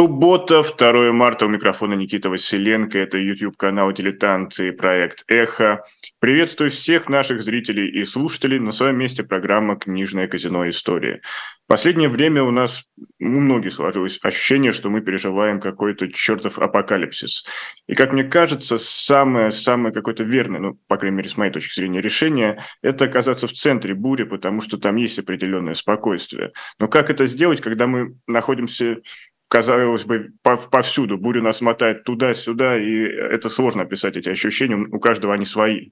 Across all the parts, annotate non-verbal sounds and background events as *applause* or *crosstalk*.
Суббота, 2 марта, у микрофона Никита Василенко, это YouTube-канал «Дилетант» и проект «Эхо». Приветствую всех наших зрителей и слушателей на своем месте программа «Книжное казино. Истории». В последнее время у нас у многих сложилось ощущение, что мы переживаем какой-то чертов апокалипсис. И, как мне кажется, самое-самое какое-то верное, ну, по крайней мере, с моей точки зрения, решение – это оказаться в центре бури, потому что там есть определенное спокойствие. Но как это сделать, когда мы находимся казалось бы, повсюду. Буря нас мотает туда-сюда, и это сложно описать, эти ощущения, у каждого они свои.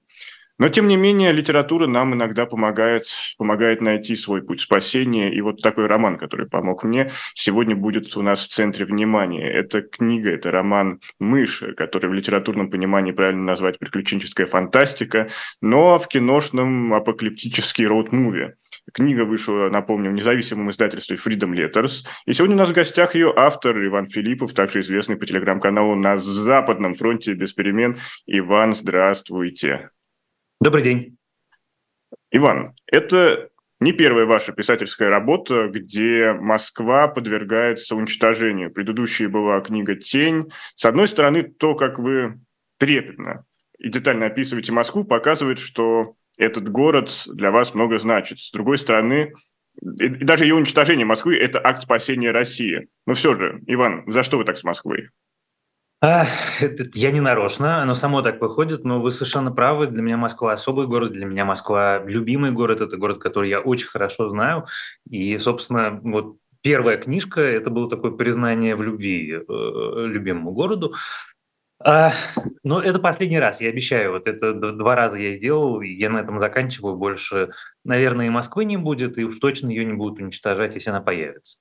Но, тем не менее, литература нам иногда помогает, помогает найти свой путь спасения. И вот такой роман, который помог мне, сегодня будет у нас в центре внимания. Это книга, это роман «Мышь», который в литературном понимании правильно назвать приключенческая фантастика, но в киношном апокалиптический роуд-муви. Книга вышла, напомню, в независимом издательстве Freedom Letters. И сегодня у нас в гостях ее автор Иван Филиппов, также известный по телеграм-каналу «На Западном фронте без перемен». Иван, здравствуйте. Добрый день. Иван, это не первая ваша писательская работа, где Москва подвергается уничтожению. Предыдущая была книга «Тень». С одной стороны, то, как вы трепетно и детально описываете Москву, показывает, что этот город для вас много значит. С другой стороны, и даже ее уничтожение Москвы – это акт спасения России. Но все же, Иван, за что вы так с Москвой? Я не нарочно, оно само так выходит, но вы совершенно правы. Для меня Москва особый город, для меня Москва любимый город, это город, который я очень хорошо знаю. И, собственно, вот первая книжка – это было такое признание в любви э, любимому городу. А, но это последний раз, я обещаю. Вот это два раза я сделал, я на этом заканчиваю. Больше, наверное, и Москвы не будет, и уж точно ее не будут уничтожать, если она появится.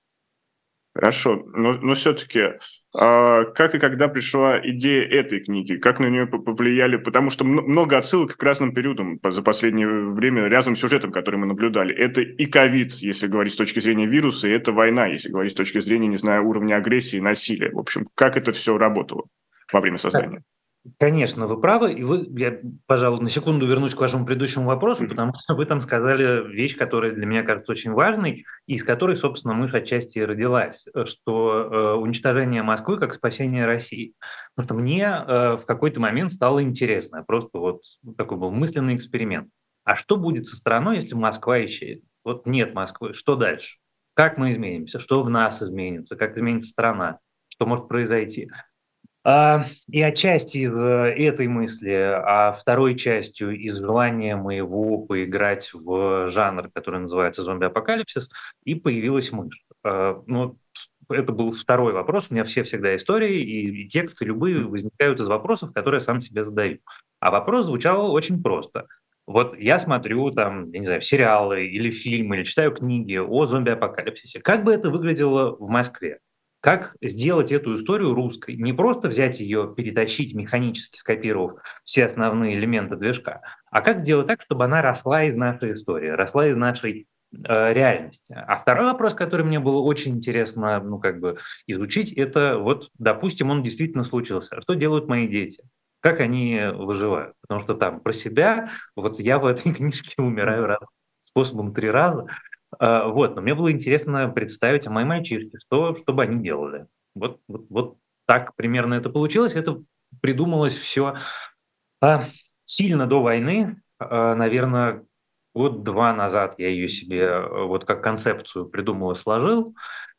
Хорошо, но, но все-таки а как и когда пришла идея этой книги? Как на нее повлияли? Потому что много отсылок к разным периодам за последнее время, разным сюжетам, которые мы наблюдали. Это и ковид, если говорить с точки зрения вируса, и это война, если говорить с точки зрения, не знаю, уровня агрессии и насилия. В общем, как это все работало? Во время создания. Конечно, вы правы. И вы, я, пожалуй, на секунду вернусь к вашему предыдущему вопросу, потому что вы там сказали вещь, которая для меня кажется очень важной, и из которой, собственно, мышь отчасти родилась, что э, уничтожение Москвы как спасение России. Потому что мне э, в какой-то момент стало интересно, просто вот такой был мысленный эксперимент. А что будет со страной, если Москва исчезнет? Вот нет Москвы, что дальше? Как мы изменимся? Что в нас изменится? Как изменится страна? Что может произойти? А, и отчасти из э, этой мысли, а второй частью из желания моего поиграть в жанр, который называется зомби-апокалипсис, и появилась мышь. А, ну, это был второй вопрос. У меня все всегда истории и, тексты любые возникают из вопросов, которые я сам себе задаю. А вопрос звучал очень просто. Вот я смотрю там, я не знаю, сериалы или фильмы, или читаю книги о зомби-апокалипсисе. Как бы это выглядело в Москве? Как сделать эту историю русской? Не просто взять ее, перетащить механически, скопировав все основные элементы движка, а как сделать так, чтобы она росла из нашей истории, росла из нашей э, реальности. А второй вопрос, который мне было очень интересно ну, как бы изучить, это вот, допустим, он действительно случился. Что делают мои дети? Как они выживают? Потому что там про себя, вот я в этой *laughs* книжке умираю раз, способом три раза, вот, но мне было интересно представить, а мои мальчишки, что, что бы они делали. Вот, вот, вот так примерно это получилось. Это придумалось все а, сильно до войны, а, наверное, год-два назад я ее себе вот как концепцию придумал и сложил.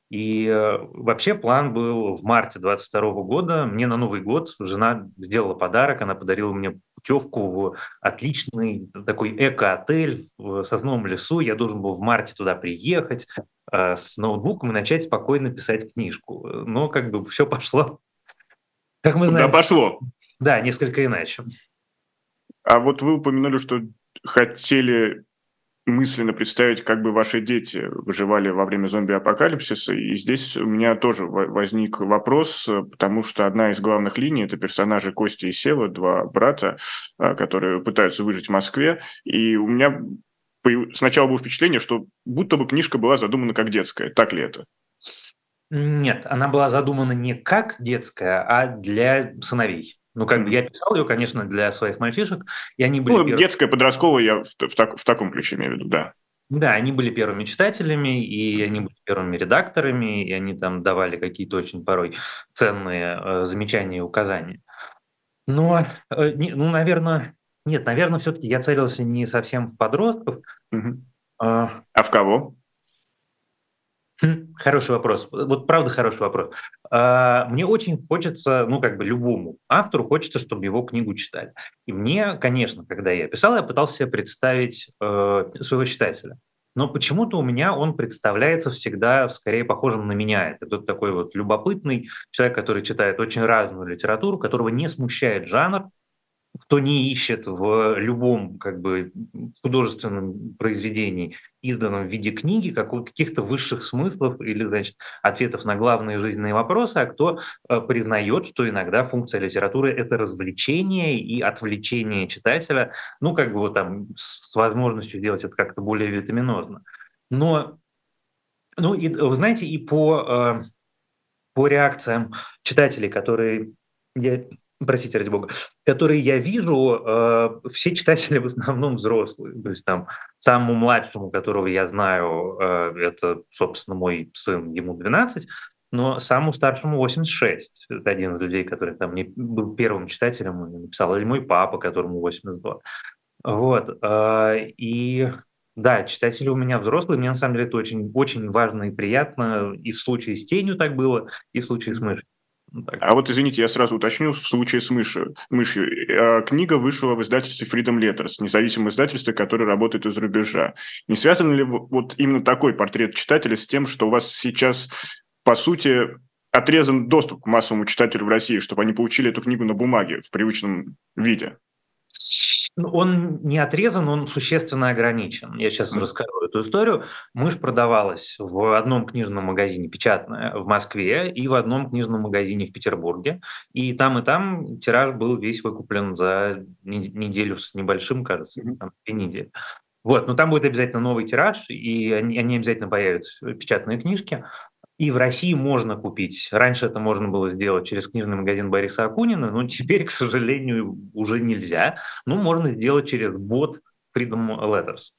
И э, вообще план был в марте 22 года. Мне на Новый год жена сделала подарок, она подарила мне путевку в отличный такой эко-отель в сосновом лесу. Я должен был в марте туда приехать э, с ноутбуком и начать спокойно писать книжку. Но как бы все пошло, как мы знаем. Да, пошло. Да, несколько иначе. А вот вы упомянули, что хотели мысленно представить, как бы ваши дети выживали во время зомби-апокалипсиса. И здесь у меня тоже возник вопрос, потому что одна из главных линий – это персонажи Кости и Сева, два брата, а, которые пытаются выжить в Москве. И у меня сначала было впечатление, что будто бы книжка была задумана как детская. Так ли это? Нет, она была задумана не как детская, а для сыновей. Ну, как бы я писал ее, конечно, для своих мальчишек, и они были... Ну, первые. детская, подростковая, я в, в, так, в таком ключе имею в виду, да. Да, они были первыми читателями, и они были первыми редакторами, и они там давали какие-то очень порой ценные э, замечания и указания. Но, э, не, ну, наверное, нет, наверное, все-таки я целился не совсем в подростков. Угу. А, а в кого? Хм, хороший вопрос. Вот правда хороший вопрос. А, мне очень хочется, ну как бы любому автору хочется, чтобы его книгу читали. И мне, конечно, когда я писал, я пытался представить э, своего читателя. Но почему-то у меня он представляется всегда скорее похожим на меня. Это тот такой вот любопытный человек, который читает очень разную литературу, которого не смущает жанр, кто не ищет в любом как бы, художественном произведении, изданном в виде книги, каких-то высших смыслов или значит, ответов на главные жизненные вопросы, а кто э, признает, что иногда функция литературы – это развлечение и отвлечение читателя, ну, как бы вот там с возможностью сделать это как-то более витаминозно. Но, ну, и, вы знаете, и по, э, по реакциям читателей, которые я простите, ради бога, которые я вижу, э, все читатели в основном взрослые. То есть там самому младшему, которого я знаю, э, это, собственно, мой сын, ему 12, но самому старшему 86. Это один из людей, который там не был первым читателем и написал, или мой папа, которому 82. Вот. Э, и да, читатели у меня взрослые, мне на самом деле это очень, очень важно и приятно. И в случае с тенью так было, и в случае с мышью. Ну, так. А вот, извините, я сразу уточню в случае с мышью. мышью. Э, книга вышла в издательстве Freedom Letters, независимое издательство, которое работает из рубежа. Не связан ли вот именно такой портрет читателя с тем, что у вас сейчас, по сути, отрезан доступ к массовому читателю в России, чтобы они получили эту книгу на бумаге в привычном виде? Ну, он не отрезан, он существенно ограничен. Я сейчас mm. расскажу эту историю. Мышь продавалась в одном книжном магазине, печатная, в Москве, и в одном книжном магазине в Петербурге. И там, и там тираж был весь выкуплен за неделю с небольшим, кажется, там, две недели. Вот, но там будет обязательно новый тираж, и они, они обязательно появятся, печатные книжки. И в России можно купить. Раньше это можно было сделать через книжный магазин Бориса Акунина, но теперь, *laughs* к сожалению, уже нельзя. Ну, можно сделать через бот Freedom Letters.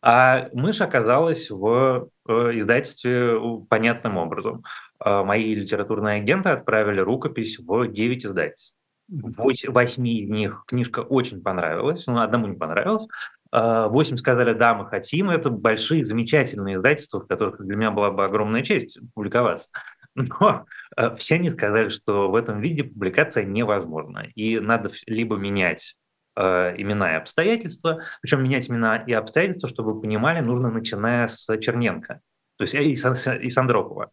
А мышь оказалась в э, издательстве понятным образом. А мои литературные агенты отправили рукопись в 9 издательств. Восьми из них книжка очень понравилась, но одному не понравилась. 8 сказали, да, мы хотим. Это большие, замечательные издательства, в которых для меня была бы огромная честь публиковаться. *laughs* Но э, все они сказали, что в этом виде публикация невозможна. И надо либо менять э, имена и обстоятельства, причем менять имена и обстоятельства, чтобы вы понимали, нужно начиная с Черненко, то есть и, и Сандропова.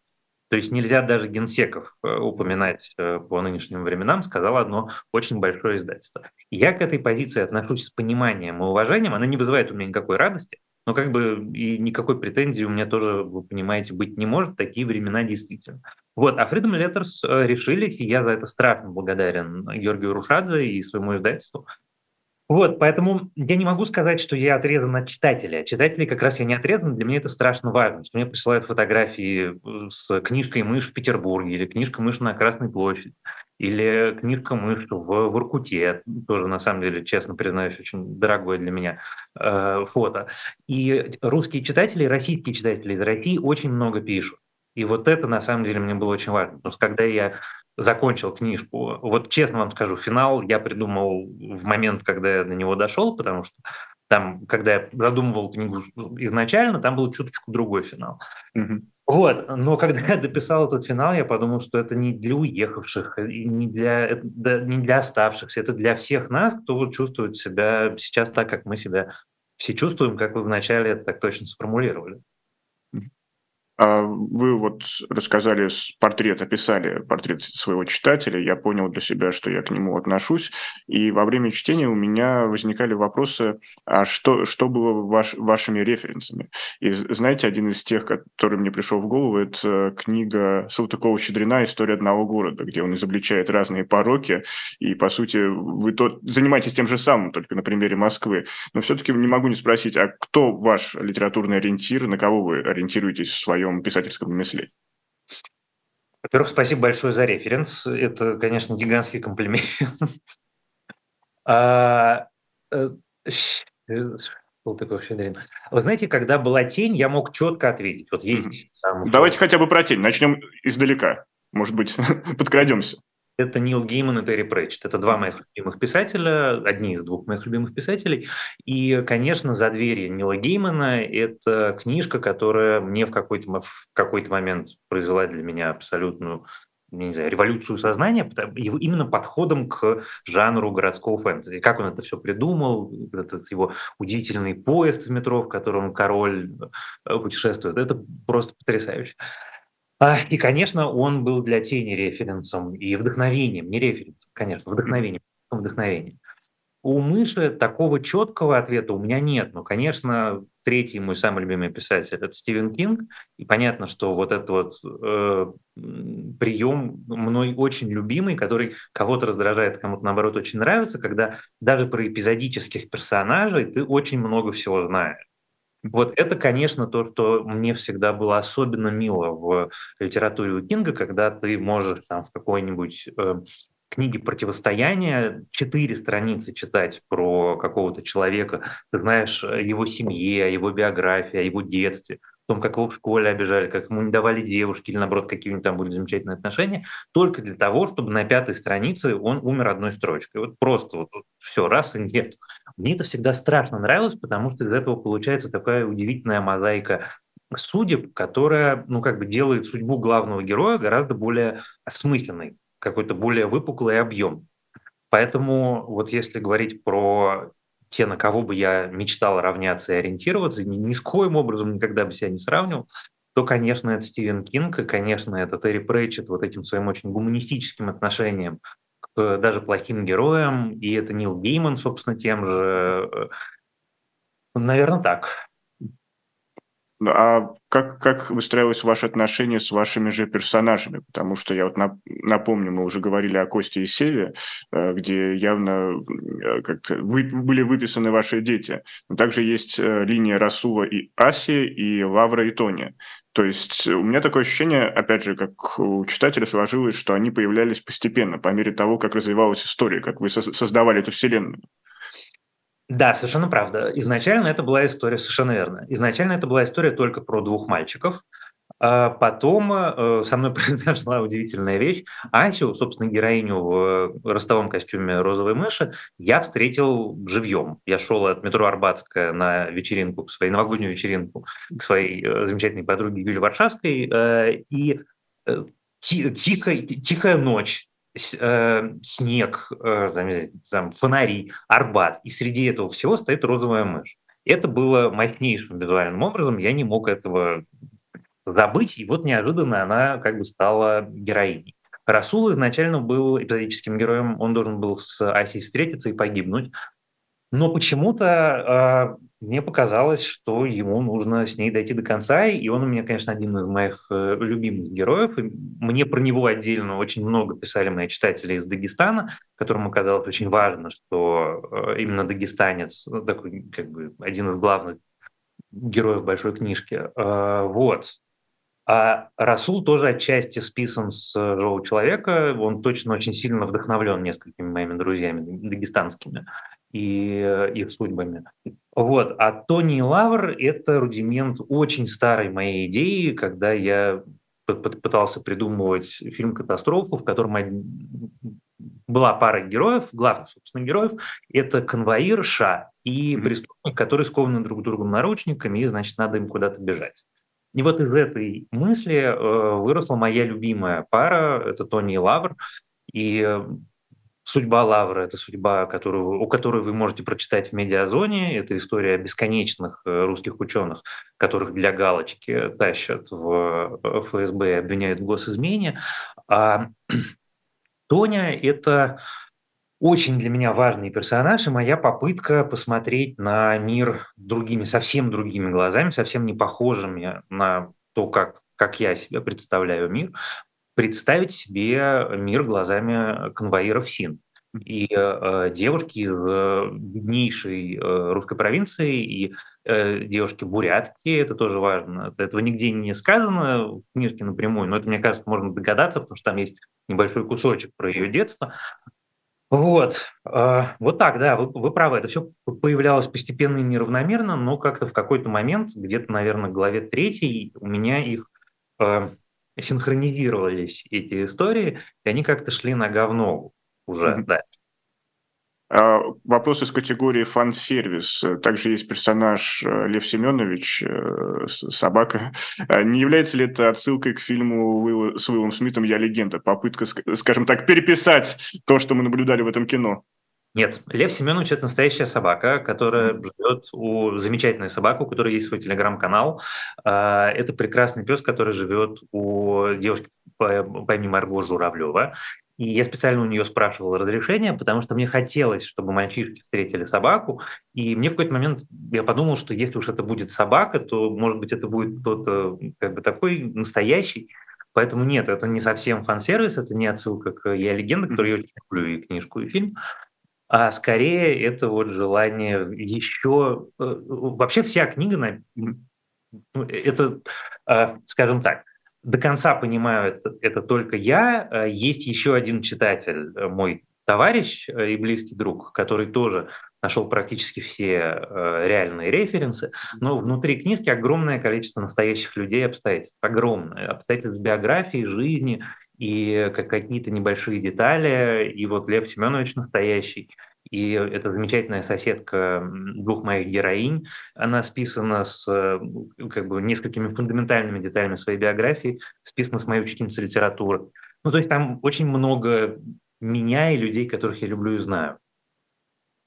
То есть нельзя даже генсеков э, упоминать э, по нынешним временам, сказал одно очень большое издательство. я к этой позиции отношусь с пониманием и уважением. Она не вызывает у меня никакой радости, но как бы и никакой претензии у меня тоже, вы понимаете, быть не может. Такие времена действительно. Вот, а Freedom Letters э, решились, и я за это страшно благодарен Георгию Рушадзе и своему издательству, вот, поэтому я не могу сказать, что я отрезан от читателя. Читателей как раз я не отрезан, для меня это страшно важно, что мне присылают фотографии э, с книжкой «Мышь» в Петербурге, или книжка «Мышь» на Красной площади, или книжка «Мышь» в, в Иркуте, тоже, на самом деле, честно признаюсь, очень дорогое для меня э, фото. И русские читатели, российские читатели из России очень много пишут. И вот это, на самом деле, мне было очень важно. Потому что когда я закончил книжку. Вот честно вам скажу, финал я придумал в момент, когда я до него дошел, потому что там, когда я задумывал книгу изначально, там был чуточку другой финал. Mm-hmm. Вот, но когда я дописал этот финал, я подумал, что это не для уехавших, не для, это, не для оставшихся, это для всех нас, кто вот чувствует себя сейчас так, как мы себя все чувствуем, как вы вначале это так точно сформулировали. А вы вот рассказали портрет, описали портрет своего читателя, я понял для себя, что я к нему отношусь, и во время чтения у меня возникали вопросы, а что, что было ваш, вашими референсами? И знаете, один из тех, который мне пришел в голову, это книга Салтыкова-Щедрина «История одного города», где он изобличает разные пороки, и, по сути, вы тот, занимаетесь тем же самым, только на примере Москвы. Но все-таки не могу не спросить, а кто ваш литературный ориентир, на кого вы ориентируетесь в своем своем писательском ремесле? Во-первых, спасибо большое за референс. Это, конечно, гигантский комплимент. *laughs* А, э, Салтыков-Щедрин. Вы знаете, когда была тень, я мог четко ответить. Вот есть. Там, Давайте хотя бы про тень. Начнем издалека. Может быть, *laughs* подкрадемся. Это Нил Гейман и Терри Претчет. Это два моих любимых писателя, одни из двух моих любимых писателей. И, конечно, «За двери» Нила Геймана – это книжка, которая мне в какой-то, в какой-то момент произвела для меня абсолютную не знаю, революцию сознания, именно подходом к жанру городского фэнтези. Как он это все придумал, этот его удивительный поезд в метро, в котором король э, путешествует, это просто потрясающе. И, конечно, он был для тени референсом и вдохновением, не референсом, конечно, вдохновением, вдохновением. У мыши такого четкого ответа у меня нет. Но, конечно, третий мой самый любимый писатель – это Стивен Кинг. И понятно, что вот этот вот э, прием мной очень любимый, который кого-то раздражает, кому-то, наоборот, очень нравится, когда даже про эпизодических персонажей ты очень много всего знаешь. Вот это, конечно, то, что мне всегда было особенно мило в литературе у Кинга, когда ты можешь там в какой-нибудь э, книге «Противостояние» четыре страницы читать про какого-то человека, ты знаешь о его семье, о его биографии, о его детстве, о том, как его в школе обижали, как ему не давали девушки или, наоборот, какие-нибудь там были замечательные отношения, только для того, чтобы на пятой странице он умер одной строчкой. Вот просто вот, вот все, раз и нет. Мне это всегда страшно нравилось, потому что из этого получается такая удивительная мозаика судеб, которая, ну, как бы делает судьбу главного героя гораздо более осмысленной, какой-то более выпуклый объем. Поэтому вот если говорить про те, на кого бы я мечтал равняться и ориентироваться, ни, ни с коим образом никогда бы себя не сравнивал, то, конечно, это Стивен Кинг, и, конечно, это Терри Прейчет вот этим своим очень гуманистическим отношением даже плохим героям, и это Нил Гейман, собственно, тем же. Наверное, так. Ну, а как, как выстраивалось ваше отношение с вашими же персонажами? Потому что я вот напомню, мы уже говорили о Косте и Севе, э, где явно э, как-то вы, были выписаны ваши дети. Но также есть э, линия Расула и Аси, и Лавра и Тони. То есть у меня такое ощущение, опять же, как у читателя сложилось, что они появлялись постепенно, по мере того, как развивалась история, как вы создавали эту вселенную. Да, совершенно правда. Изначально это была история, совершенно верно. Изначально это была история только про двух мальчиков. А потом э, со мной *laughs* произошла удивительная вещь. Асю, собственно, героиню в ростовом костюме розовой мыши, я встретил живьем. Я шел от метро Арбатская на вечеринку, своей новогоднюю вечеринку к своей э, замечательной подруге Юлии Варшавской, э, и тихо, тихая ночь, э, снег, э, там, фонари, арбат, и среди этого всего стоит розовая мышь. Это было мощнейшим визуальным образом, я не мог этого забыть, и вот неожиданно она как бы стала героиней. Расул изначально был эпизодическим героем, он должен был с Асей встретиться и погибнуть, но почему-то э, мне показалось, что ему нужно с ней дойти до конца, и он у меня, конечно, один из моих э, любимых героев. И мне про него отдельно очень много писали мои читатели из Дагестана, которым оказалось очень важно, что э, именно дагестанец, ну, такой как бы один из главных героев большой книжки. Э, вот. А Расул тоже отчасти списан с живого человека. Он точно очень сильно вдохновлен несколькими моими друзьями дагестанскими и э, их судьбами. Вот. А Тони Лавр – это рудимент очень старой моей идеи, когда я пытался придумывать фильм-катастрофу, в котором была пара героев, главных, собственно, героев. Это конвоир Ша и преступник, которые скованы друг другом наручниками, и, значит, надо им куда-то бежать. И вот из этой мысли э, выросла моя любимая пара, это Тони и Лавр. И э, Судьба Лавры – это судьба, которую, у которой вы можете прочитать в «Медиазоне». Это история бесконечных э, русских ученых, которых для галочки тащат в э, ФСБ и обвиняют в госизмене. А *clears throat* Тоня – это очень для меня важный персонаж, и моя попытка посмотреть на мир другими, совсем другими глазами, совсем не похожими на то, как, как я себе представляю мир, представить себе мир глазами конвоиров СИН. И э, девушки из э, беднейшей э, русской провинции и э, девушки бурятки, это тоже важно. Этого нигде не сказано в книжке напрямую, но это, мне кажется, можно догадаться, потому что там есть небольшой кусочек про ее детство. Вот, а, вот так, да, вы, вы правы, это все появлялось постепенно и неравномерно, но как-то в какой-то момент, где-то, наверное, в главе третьей, у меня их э, синхронизировались, эти истории, и они как-то шли нога в ногу уже, mm-hmm. да. А, вопрос из категории фан-сервис. Также есть персонаж э, Лев Семенович, э, собака. А не является ли это отсылкой к фильму с Уиллом Смитом «Я легенда»? Попытка, скажем так, переписать то, что мы наблюдали в этом кино? Нет, Лев Семенович – это настоящая собака, которая живет у замечательной собаки, у которой есть свой телеграм-канал. А, это прекрасный пес, который живет у девушки по, по имени Марго Журавлева. И я специально у нее спрашивал разрешение, потому что мне хотелось, чтобы мальчишки встретили собаку. И мне в какой-то момент я подумал, что если уж это будет собака, то, может быть, это будет кто-то как бы такой настоящий. Поэтому нет, это не совсем фан-сервис, это не отсылка к «Я легенда», которую я очень люблю, и книжку, и фильм. А скорее это вот желание еще... Э, вообще вся книга, ну, это, э, скажем так, до конца понимаю это, это только я. Э, есть еще один читатель, э, мой товарищ э, и близкий друг, который тоже нашел практически все реальные референсы, но внутри книжки огромное количество настоящих людей и обстоятельств, огромное, обстоятельств биографии, жизни и какие-то небольшие детали, и вот Лев Семенович настоящий, и эта замечательная соседка двух моих героинь, она списана с э, как бы, несколькими фундаментальными деталями своей биографии, списана с моей учительницей литературы. Ну, то есть там очень много меня и людей, которых я люблю и знаю.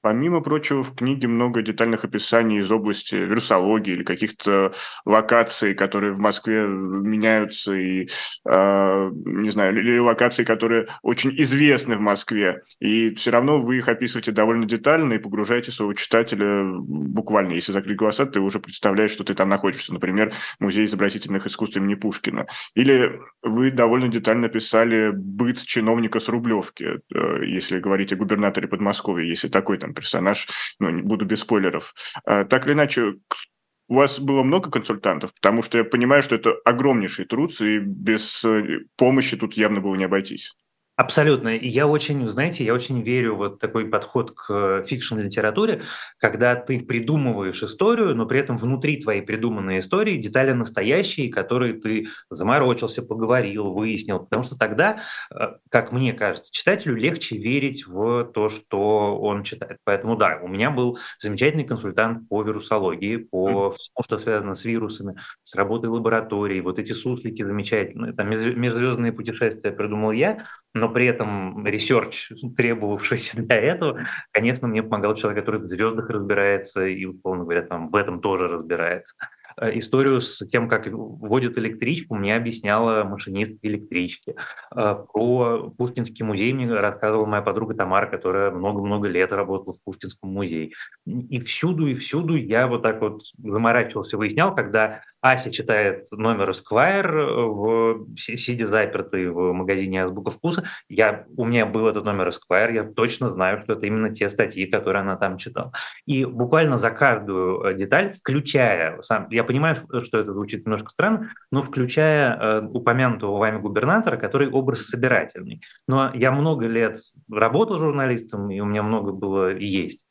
Помимо прочего, в книге много детальных описаний из области вирусологии или каких-то локаций, которые в Москве меняются, и, э, не знаю, или локации, которые очень известны в Москве. И все равно вы их описываете довольно детально и погружаете своего читателя буквально. Если закрыть глаза, ты уже представляешь, что ты там находишься. Например, Музей изобразительных искусств имени Пушкина. Или вы довольно детально писали быт чиновника с Рублевки, э, если говорить о губернаторе Подмосковья, если такой там там персонаж, ну, не буду без спойлеров. А, так или иначе, у вас было много консультантов, потому что я понимаю, что это огромнейший труд, и без э, помощи тут явно было не обойтись. Абсолютно. Я очень, знаете, я очень верю вот такой подход к э, фикшн-литературе, когда ты придумываешь историю, но при этом внутри твоей придуманной истории детали настоящие, которые ты заморочился, поговорил, выяснил. Потому что тогда, э, как мне кажется, читателю легче верить в то, что он читает. Поэтому да, у меня был замечательный консультант по вирусологии, по всему, что связано с вирусами, с работой лаборатории. Вот эти суслики замечательные, там межзвездные путешествия придумал я, но при этом research, требовавшийся для этого, конечно, мне помогал человек, который в звездах разбирается и, условно говоря, там в этом тоже разбирается. Э, историю с тем, как вводят электричку, мне объясняла машинист электрички. Э, про Пушкинский музей мне рассказывала моя подруга Тамара, которая много-много лет работала в Пушкинском музее. И всюду, и всюду я вот так вот заморачивался, выяснял, когда Ася читает номер Esquire, э, в, сидя запертой в магазине «Азбука вкуса», я, у меня был этот номер Esquire, я точно знаю, что это именно те статьи, которые она там читала. И буквально за каждую деталь, включая, сам, я понимаю, что это звучит немножко странно, но включая э, упомянутого вами губернатора, который образ собирательный. Но я много лет работал журналистом, и у меня много было и есть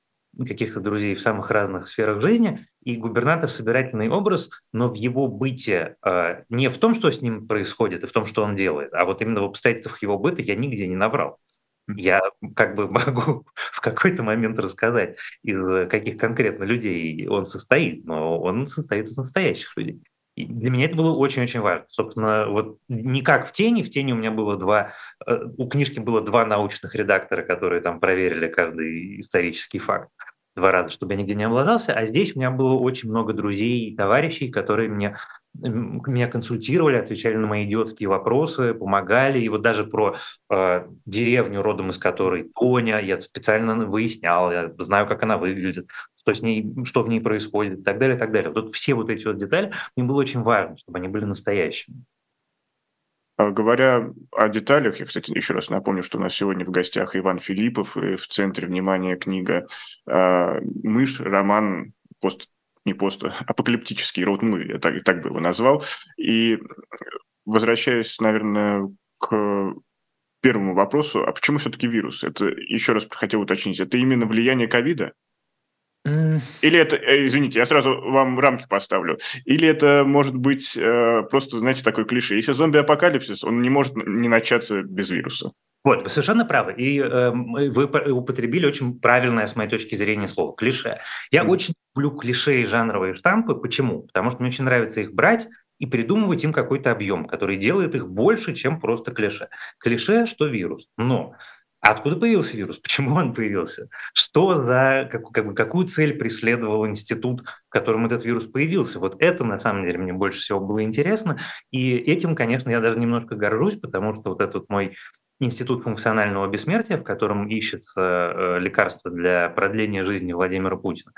каких-то друзей в самых разных сферах жизни, и губернатор собирательный образ, но в его быте э, не в том, что с ним происходит, и в том, что он делает, а вот именно в обстоятельствах его быта я нигде не наврал. Я как бы *laughs* могу в какой-то момент рассказать, из каких конкретно людей он состоит, но он состоит из настоящих людей. И для меня это было очень-очень важно. Собственно, вот не как в «Тени». В «Тени» у меня было два... Э, у книжки было два научных редактора, которые там проверили каждый исторический факт два раза, чтобы я нигде не облажался. А здесь у меня было очень много друзей и товарищей, которые мне меня консультировали, отвечали на мои идиотские вопросы, помогали. И вот даже про э, деревню, родом из которой Тоня, я специально выяснял, я знаю, как она выглядит, что с ней, что в ней происходит и так далее, и так далее. Вот все вот эти вот детали, мне было очень важно, чтобы они были настоящими. А говоря о деталях, я, кстати, еще раз напомню, что у нас сегодня в гостях Иван Филиппов, и в центре внимания книга э, «Мышь», роман пост не просто апокалиптический роуд муви, я так, так бы его назвал. И возвращаясь, наверное, к первому вопросу, а почему все-таки вирус? Это, еще раз хотел уточнить, это именно влияние ковида? Или это, э, извините, я сразу вам рамки поставлю. Или это может быть э, просто, знаете, такой клише. Если зомби-апокалипсис, он не может не начаться без вируса. Вот, вы совершенно правы. И э, вы употребили очень правильное, с моей точки зрения, слово – клише. Я mm. очень люблю клише и жанровые штампы. Почему? Потому что мне очень нравится их брать и придумывать им какой-то объем, который делает их больше, чем просто клише. Клише, что вирус. Но откуда появился вирус? *laughs* Почему он появился? Что за, как, как какую цель преследовал институт, в котором этот вирус появился? Вот это, на самом деле, мне больше всего было интересно. И этим, конечно, я даже немножко горжусь, потому что вот этот мой институт функционального бессмертия, в котором ищется э, лекарство для продления жизни Владимира Путина.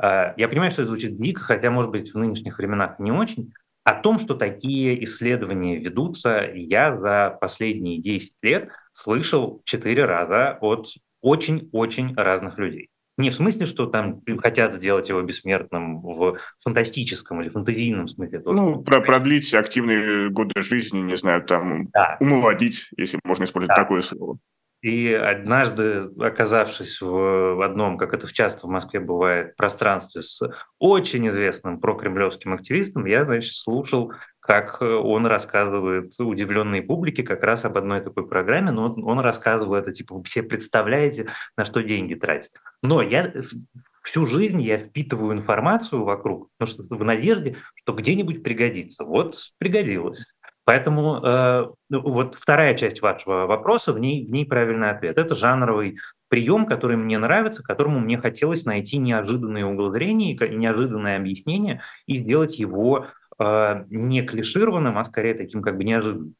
Э, я понимаю, что это звучит дико, хотя, может быть, в нынешних временах не очень, о том, что такие исследования ведутся, я за последние 10 лет слышал 4 раза от очень-очень разных людей. Не в смысле, что там хотят сделать его бессмертным в фантастическом или фантазийном смысле. Ну, про продлить активные годы жизни, не знаю, там, да. умолодить, если можно использовать да. такое слово. И однажды, оказавшись в одном, как это часто в Москве бывает, пространстве с очень известным прокремлевским активистом, я, значит, слушал, как он рассказывает удивленной публике как раз об одной такой программе, но он, он рассказывал это, типа, вы все представляете, на что деньги тратят. Но я всю жизнь я впитываю информацию вокруг, потому что в надежде, что где-нибудь пригодится. Вот пригодилось. Поэтому э, ну, вот вторая часть вашего вопроса, в ней, в ней правильный ответ. Это жанровый прием, который мне нравится, которому мне хотелось найти неожиданный угол зрения, неожиданное объяснение и сделать его э, не клишированным, а скорее таким как бы неожиданным.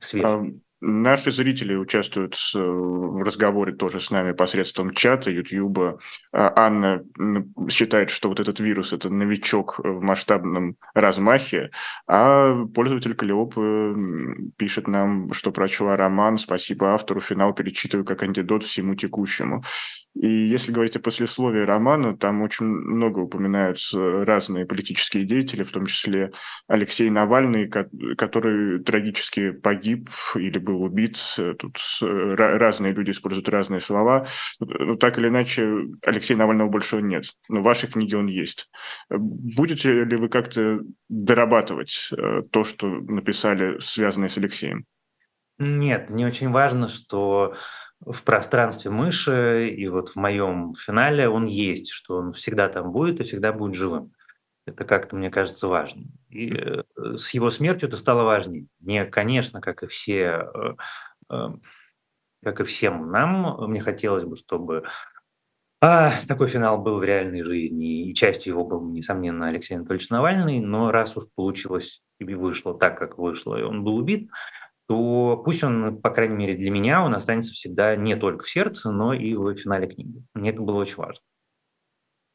Свежим. Наши зрители участвуют в разговоре тоже с нами посредством чата, Ютьюба. Анна считает, что вот этот вирус – это новичок в масштабном размахе, а пользователь Калиоп пишет нам, что прочла роман «Спасибо автору, финал перечитываю как антидот всему текущему». И если говорить о послесловии романа, там очень много упоминаются разные политические деятели, в том числе Алексей Навальный, который трагически погиб или был убит. Тут разные люди используют разные слова. Но так или иначе, Алексея Навального больше нет. Но в вашей книге он есть. Будете ли вы как-то дорабатывать э, то, что написали, связанное с Алексеем? Нет, мне очень важно, что в пространстве мыши, и вот в моем финале он есть, что он всегда там будет и всегда будет живым. Это как-то, мне кажется, важно. И э, с его смертью это стало важнее. Мне, конечно, как и все, э, э, как и всем нам, мне хотелось бы, чтобы а, такой финал был в реальной жизни, и частью его был, несомненно, Алексей Анатольевич Навальный, но раз уж получилось и вышло так, как вышло, и он был убит, то пусть он, по крайней мере для меня, он останется всегда не только в сердце, но и в финале книги. Мне это было очень важно.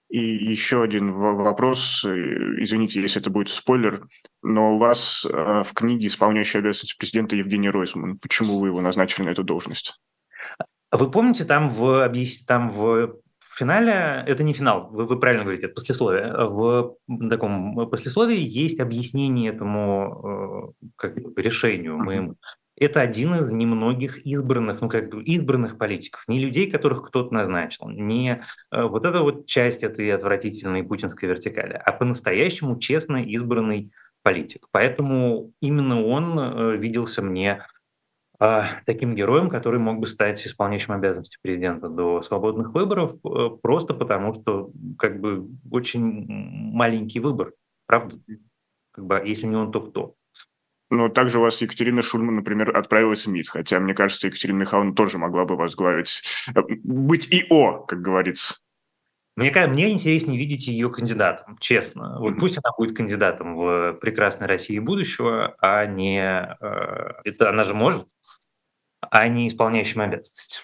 И еще один вопрос, извините, если это будет спойлер, но у вас э, в книге исполняющий обязанности президента Евгений Ройсман. Почему вы его назначили на эту должность? Вы помните, там в, там в в финале, это не финал, вы, вы правильно говорите, это послесловие. В таком послесловии есть объяснение этому э, как, решению моему. Это один из немногих избранных, ну как бы избранных политиков, не людей, которых кто-то назначил, не э, вот эта вот часть этой отвратительной путинской вертикали, а по-настоящему честно избранный политик. Поэтому именно он э, виделся мне таким героем, который мог бы стать исполняющим обязанности президента до свободных выборов, э, просто потому что как бы очень маленький выбор, правда? Как бы, если не он, то кто? Но также у вас Екатерина Шульман, например, отправилась в МИД, хотя, мне кажется, Екатерина Михайловна тоже могла бы возглавить, э, быть ИО, как говорится. Мне, мне интереснее видеть ее кандидатом, честно. Вот пусть она будет кандидатом в прекрасной России будущего, а не... Э, это она же может, а не исполняющим обязанности.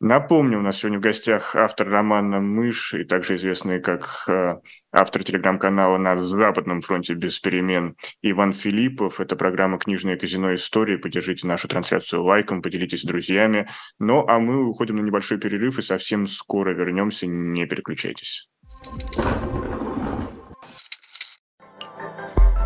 Напомню, у нас сегодня в гостях автор романа «Мышь» и также известный как э, автор телеграм-канала «На Западном фронте без перемен» Иван Филиппов. Это программа «Книжное казино истории». Поддержите нашу трансляцию лайком, поделитесь с друзьями. Ну, а мы уходим на небольшой перерыв и совсем скоро вернемся. Не переключайтесь.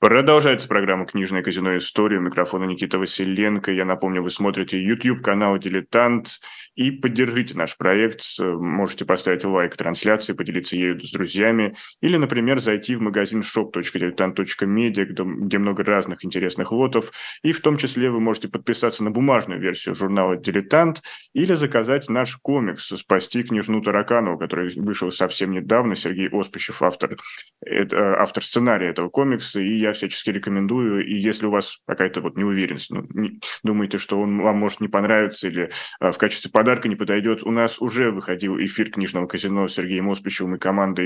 Продолжается программа «Книжное казино. История». У микрофона Никита Василенко. Я напомню, вы смотрите YouTube-канал «Дилетант» и поддержите наш проект. Можете поставить лайк трансляции, поделиться ею с друзьями или, например, зайти в магазин shop.diletant.media, где, где много разных интересных лотов. И в том числе вы можете подписаться на бумажную версию журнала «Дилетант» или заказать наш комикс «Спасти княжну Тараканову», который вышел совсем недавно. Сергей Оспищев, автор, это, автор сценария этого комикса. И я всячески рекомендую. И если у вас какая-то вот неуверенность, ну, не, думаете, что он вам может не понравиться или а, в качестве подарка не подойдет, у нас уже выходил эфир книжного казино с Сергеем Оспичевым и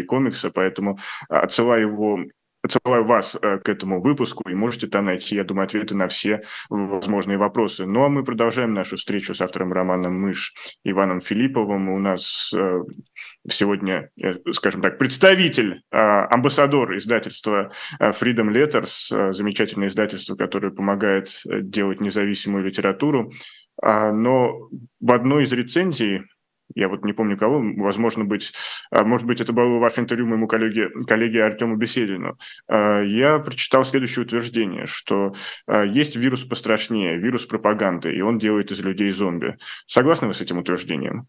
комикса, поэтому отсылаю его Отсылаю вас э, к этому выпуску, и можете там найти, я думаю, ответы на все возможные вопросы. Ну а мы продолжаем нашу встречу с автором романа «Мышь» Иваном Филипповым. У нас э, сегодня, э, скажем так, представитель, амбассадор издательства Freedom Letters, замечательное издательство, которое помогает делать независимую литературу. А, но в одной из рецензий я вот не помню кого, возможно быть, а, может быть, это было ваше интервью моему коллеге, коллеге Артему Беседину. А, я прочитал следующее утверждение, что а, есть вирус пострашнее, вирус пропаганды, и он делает из людей зомби. Согласны вы с этим утверждением?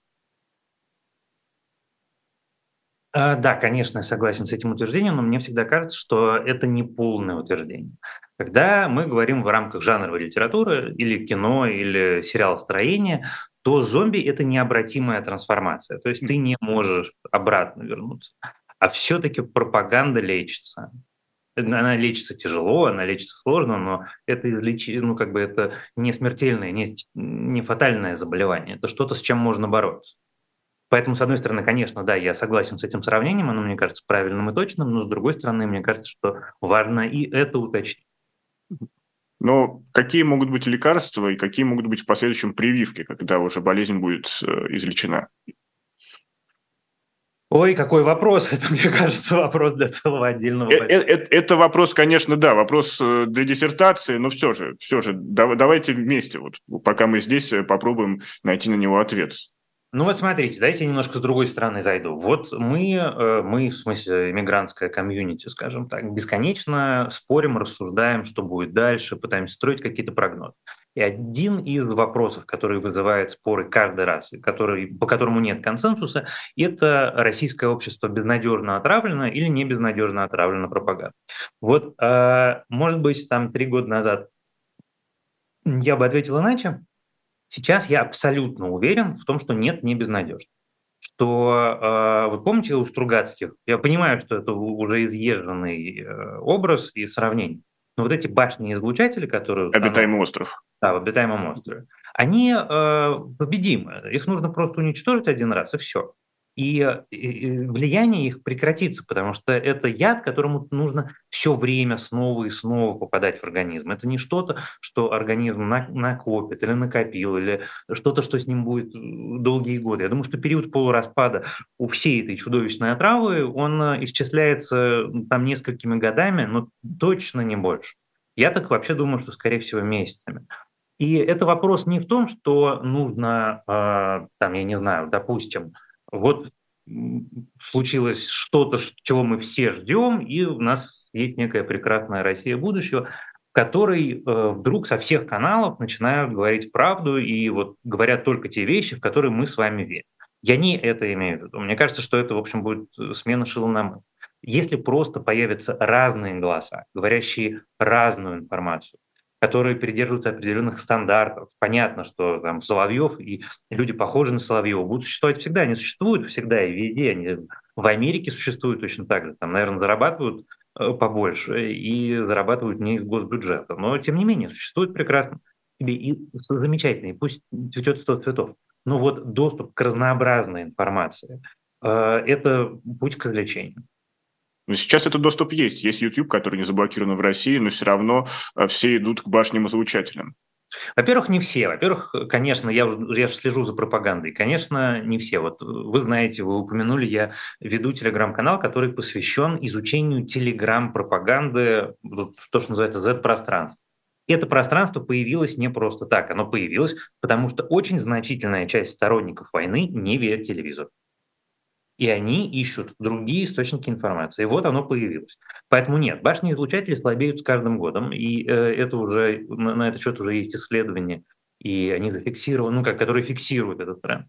Да, конечно, я согласен с этим утверждением, но мне всегда кажется, что это не полное утверждение. Когда мы говорим в рамках жанровой литературы или кино, или сериал строения, то зомби – это необратимая трансформация. То есть ты не можешь обратно вернуться. А все-таки пропаганда лечится. Она лечится тяжело, она лечится сложно, но это излечи, ну, как бы это не смертельное, не, не фатальное заболевание. Это что-то, с чем можно бороться. Поэтому, с одной стороны, конечно, да, я согласен с этим сравнением, оно мне кажется правильным и точным, но с другой стороны, мне кажется, что важно и это уточнить. Но какие могут быть лекарства и какие могут быть в последующем прививки, когда уже болезнь будет э, излечена? Ой, какой вопрос. *laughs* Это, мне кажется, вопрос для целого отдельного. Это, это, это вопрос, конечно, да, вопрос э, для диссертации, но все же, все же, давайте вместе, вот, пока мы здесь, э, попробуем найти на него ответ. Ну вот смотрите, дайте немножко с другой стороны зайду. Вот мы, э, мы в смысле иммигрантская комьюнити, скажем так, бесконечно спорим, рассуждаем, что будет дальше, пытаемся строить какие-то прогнозы. И один из вопросов, который вызывает споры каждый раз, который, по которому нет консенсуса, это российское общество безнадежно отравлено или не безнадежно отравлено пропагандой. Вот, э, может быть, там три года назад я бы ответил иначе, Сейчас я абсолютно уверен в том, что нет, не безнадежно. Что, э, вы помните у Стругацких, я понимаю, что это уже изъезженный э, образ и сравнение, но вот эти башни-излучатели, которые... Обитаемый остров. Да, в обитаемом острове. Они э, победимы. Их нужно просто уничтожить один раз, и все и влияние их прекратится, потому что это яд, которому нужно все время снова и снова попадать в организм. Это не что-то, что организм накопит или накопил, или что-то, что с ним будет долгие годы. Я думаю, что период полураспада у всей этой чудовищной отравы, он э, исчисляется там несколькими годами, но точно не больше. Я так вообще думаю, что, скорее всего, месяцами. И это вопрос не в том, что нужно, э, там, я не знаю, допустим, вот случилось что-то, чего мы все ждем, и у нас есть некая прекрасная Россия будущего, в которой э, вдруг со всех каналов начинают говорить правду и вот говорят только те вещи, в которые мы с вами верим. Я не это имею в виду. Мне кажется, что это, в общем, будет э, смена шила на мыло. Если просто появятся разные голоса, говорящие разную информацию, которые придерживаются определенных стандартов. Понятно, что там Соловьев и люди, похожие на Соловьева, будут существовать всегда. Они существуют всегда и везде. Они в Америке существуют точно так же. Там, наверное, зарабатывают э, побольше и зарабатывают не из госбюджета. Но, тем не менее, существуют прекрасно. И замечательные, пусть цветет сто цветов. Но вот доступ к разнообразной информации э, – это путь к излечению. Но сейчас этот доступ есть. Есть YouTube, который не заблокирован в России, но все равно э, все идут к башням излучателям. Во-первых, не все. Во-первых, конечно, я, я же слежу за пропагандой. Конечно, не все. Вот вы знаете, вы упомянули, я веду телеграм-канал, который посвящен изучению телеграм-пропаганды, то, что называется Z-пространство. Это пространство появилось не просто так, оно появилось, потому что очень значительная часть сторонников войны не верит телевизору и они ищут другие источники информации. И вот оно появилось. Поэтому нет, башни излучателей слабеют с каждым годом, и э, это уже, на этот счет уже есть исследования, и они зафиксированы, ну, как, которые фиксируют этот тренд.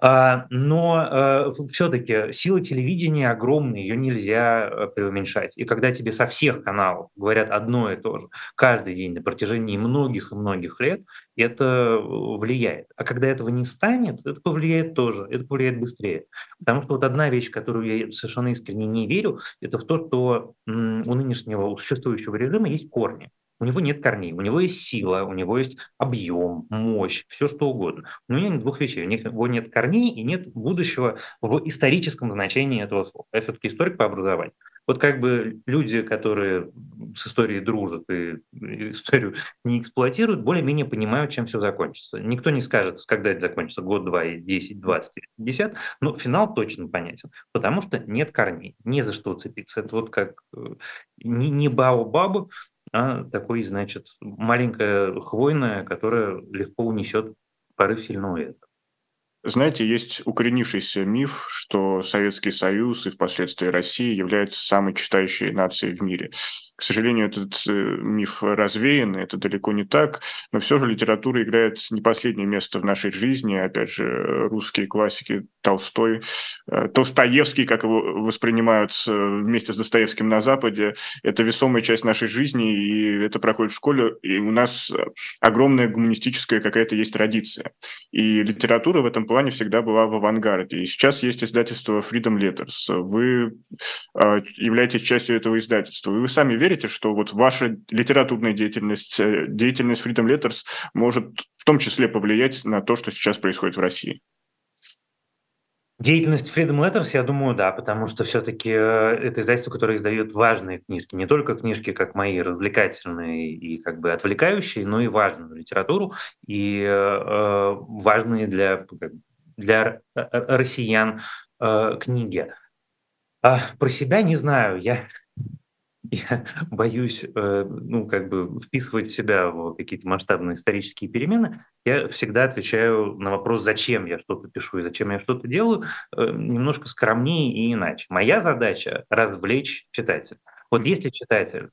А, но э, все-таки сила телевидения огромная, ее нельзя э, преуменьшать. И когда тебе со всех каналов говорят одно и то же каждый день на протяжении многих и многих лет, это влияет. А когда этого не станет, это повлияет тоже, это повлияет быстрее. Потому что вот одна вещь, которую я совершенно искренне не верю, это в то, что у нынешнего существующего режима есть корни. У него нет корней, у него есть сила, у него есть объем, мощь, все что угодно. Но у него нет двух вещей. У него нет корней и нет будущего в историческом значении этого слова. Я все-таки историк по образованию. Вот как бы люди, которые с историей дружат и историю не эксплуатируют, более-менее понимают, чем все закончится. Никто не скажет, когда это закончится, год, два, 10, 20, 50, но финал точно понятен, потому что нет корней, не за что уцепиться. Это вот как э, не, не бао-бабу, а такой, значит, маленькая хвойная, которая легко унесет порыв сильного ветра. Знаете, есть укоренившийся миф, что Советский Союз и впоследствии Россия являются самой читающей нацией в мире. К сожалению, этот э, миф развеян, это далеко не так, но все же литература играет не последнее место в нашей жизни. Опять же, русские классики Толстой, э, Толстоевский, как его воспринимают вместе с Достоевским на Западе, это весомая часть нашей жизни, и это проходит в школе, и у нас огромная гуманистическая какая-то есть традиция. И литература в этом плане всегда была в авангарде. И сейчас есть издательство Freedom Letters. Вы э, являетесь частью этого издательства. И вы сами верите, что вот ваша литературная деятельность, э, деятельность Freedom Letters может в том числе повлиять на то, что сейчас происходит в России? Деятельность Freedom Letters, я думаю, да, потому что все-таки э, это издательство, которое издает важные книжки, не только книжки, как мои, развлекательные и как бы отвлекающие, но и важную литературу и э, э важные для, для россиян э, книги. А про себя не знаю, я *laughs* я боюсь, э, ну, как бы вписывать себя в какие-то масштабные исторические перемены, я всегда отвечаю на вопрос, зачем я что-то пишу и зачем я что-то делаю, э, немножко скромнее и иначе. Моя задача – развлечь читателя. Вот если читатель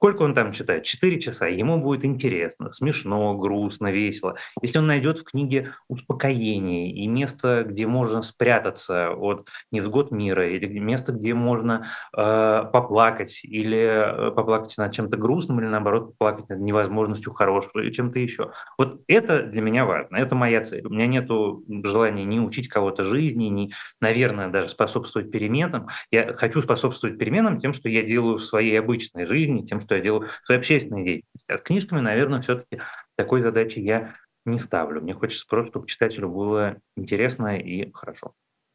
Сколько он там читает? Четыре часа. Ему будет интересно, смешно, грустно, весело. Если он найдет в книге успокоение и место, где можно спрятаться от невзгод мира, или место, где можно э, поплакать, или э, поплакать над чем-то грустным, или наоборот поплакать над невозможностью хорошего, или чем-то еще. Вот это для меня важно, это моя цель. У меня нет желания не учить кого-то жизни, не, наверное, даже способствовать переменам. Я хочу способствовать переменам тем, что я делаю в своей обычной жизни, тем, что я делаю в своей общественной деятельности. А с книжками, наверное, все-таки такой задачи я не ставлю. Мне хочется просто, чтобы читателю было интересно и хорошо.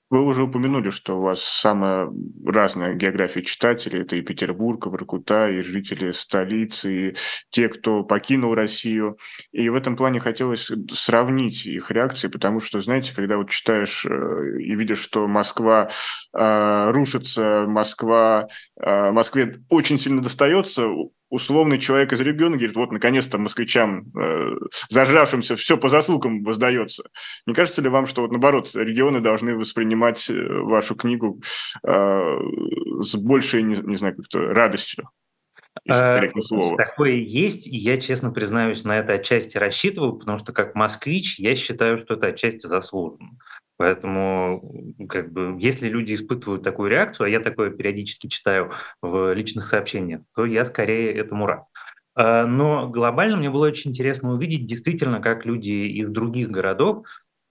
Вы уже упомянули, что у вас самая разная география читателей. Это и Петербург, и Воркута, и жители столицы, и те, кто покинул Россию. И в этом плане хотелось сравнить их реакции, потому что, знаете, когда вот читаешь э, и видишь, что Москва э, рушится, Москва, э, Москве очень сильно достается, условный человек из региона говорит, вот, наконец-то москвичам, э, зажравшимся, все по заслугам воздается. Не кажется ли вам, что, вот, наоборот, регионы должны воспринимать э, вашу книгу э, с большей, не, не знаю, как-то радостью? Э, слово. Такое есть, и я, честно признаюсь, на это отчасти рассчитывал, потому что как москвич я считаю, что это отчасти заслуженно. Поэтому, как бы, если люди испытывают такую реакцию, а я такое периодически читаю в личных сообщениях, то я скорее этому рад. Но глобально мне было очень интересно увидеть действительно, как люди из других городов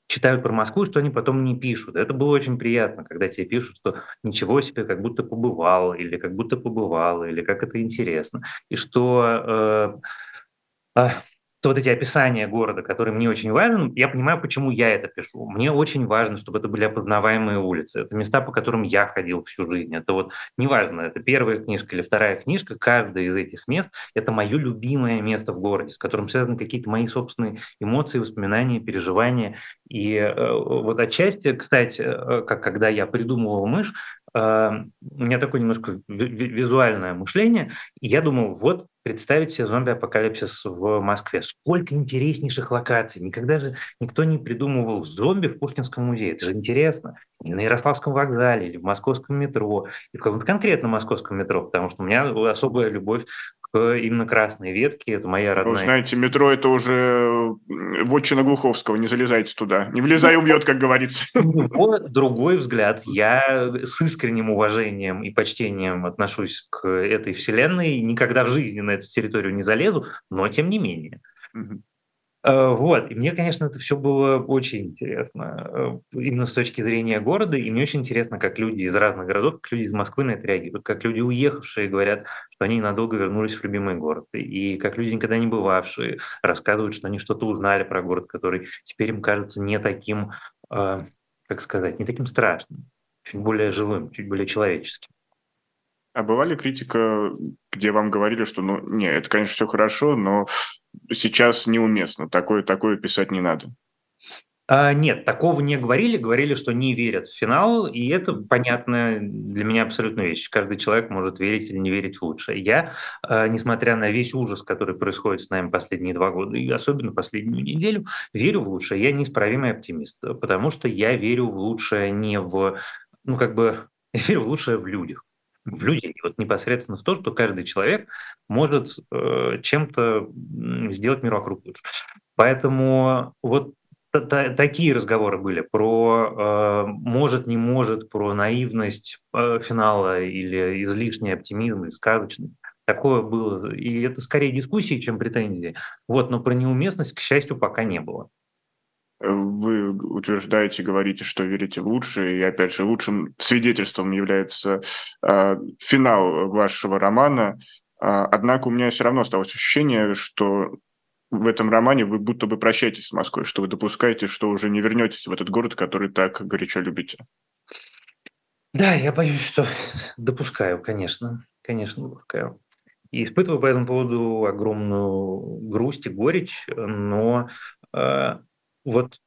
читают про Москву, что они потом не пишут. Это было очень приятно, когда тебе пишут, что ничего себе, как будто побывал, или как будто побывал, или как это интересно. И что э, э, то вот эти описания города, которые мне очень важны, я понимаю, почему я это пишу. Мне очень важно, чтобы это были опознаваемые улицы. Это места, по которым я ходил всю жизнь. Это вот неважно, это первая книжка или вторая книжка, каждое из этих мест – это мое любимое место в городе, с которым связаны какие-то мои собственные эмоции, воспоминания, переживания. И э, вот отчасти, кстати, э, как когда я придумывал мышь, у меня такое немножко визуальное мышление, и я думал, вот представить себе зомби-апокалипсис в Москве. Сколько интереснейших локаций. Никогда же никто не придумывал зомби в Пушкинском музее. Это же интересно. И на Ярославском вокзале, или в московском метро, и в каком-то конкретном московском метро, потому что у меня особая любовь именно красной ветки. Это моя родная. Вы знаете, метро это уже вотчина Глуховского. Не залезайте туда. Не влезай, убьет, как говорится. другой взгляд. Я с искренним уважением и почтением отношусь к этой вселенной. Никогда в жизни на эту территорию не залезу, но тем не менее. Э, вот, и мне, конечно, это все было очень интересно, э, именно с точки зрения города, и мне очень интересно, как люди из разных городов, как люди из Москвы на это реагируют, как люди уехавшие говорят, что они надолго вернулись в любимый город, и как люди, никогда не бывавшие, рассказывают, что они что-то узнали про город, который теперь им кажется не таким, э, как сказать, не таким страшным, чуть более живым, чуть более человеческим. А была ли критика, где вам говорили, что, ну, не, это, конечно, все хорошо, но сейчас неуместно, такое, такое писать не надо. А, нет, такого не говорили, говорили, что не верят в финал, и это понятная для меня абсолютно вещь. Каждый человек может верить или не верить в лучшее. Я, а, несмотря на весь ужас, который происходит с нами последние два года, и особенно последнюю неделю, верю в лучшее. Я неисправимый оптимист, потому что я верю в лучшее не в, ну как бы, я *laughs* верю в лучшее в людях в людей, вот непосредственно в то, что каждый человек может э, чем-то сделать мир вокруг лучше. Поэтому вот такие разговоры были про э, может, не может, про наивность э, финала или излишний оптимизм или сказочность. Такое было. И это скорее дискуссии, чем претензии. Вот, но про неуместность, к счастью, пока не было вы утверждаете, говорите, что верите в лучшее, и опять же лучшим свидетельством является э, финал вашего романа. Э, однако у меня все равно осталось ощущение, что в этом романе вы будто бы прощаетесь с Москвой, что вы допускаете, что уже не вернетесь в этот город, который так горячо любите. Да, я боюсь, что допускаю, конечно, конечно, допускаю. И испытываю по этому поводу огромную грусть и горечь, но э, вот,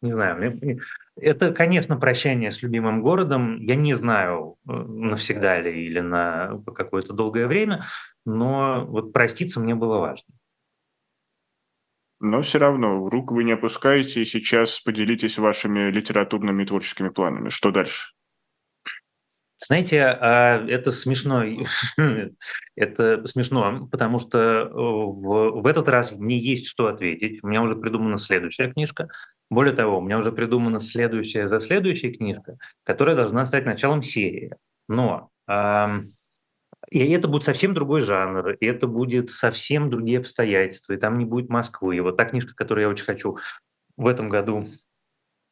не знаю, это, конечно, прощание с любимым городом. Я не знаю, э, навсегда ли или на какое-то долгое время, но вот проститься мне было важно. Но все равно, рук вы не опускаете, и сейчас поделитесь вашими литературными и творческими планами. Что дальше? Знаете, а, это смешно. *laughs* это смешно, потому что э, в, в этот раз мне есть что ответить. У меня уже придумана следующая книжка. Более того, у меня уже придумана следующая за следующая книжка, которая должна стать началом серии. Но и это будет совсем другой жанр, и это будет совсем другие обстоятельства, и там не будет Москвы. И вот та книжка, которую я очень хочу в этом году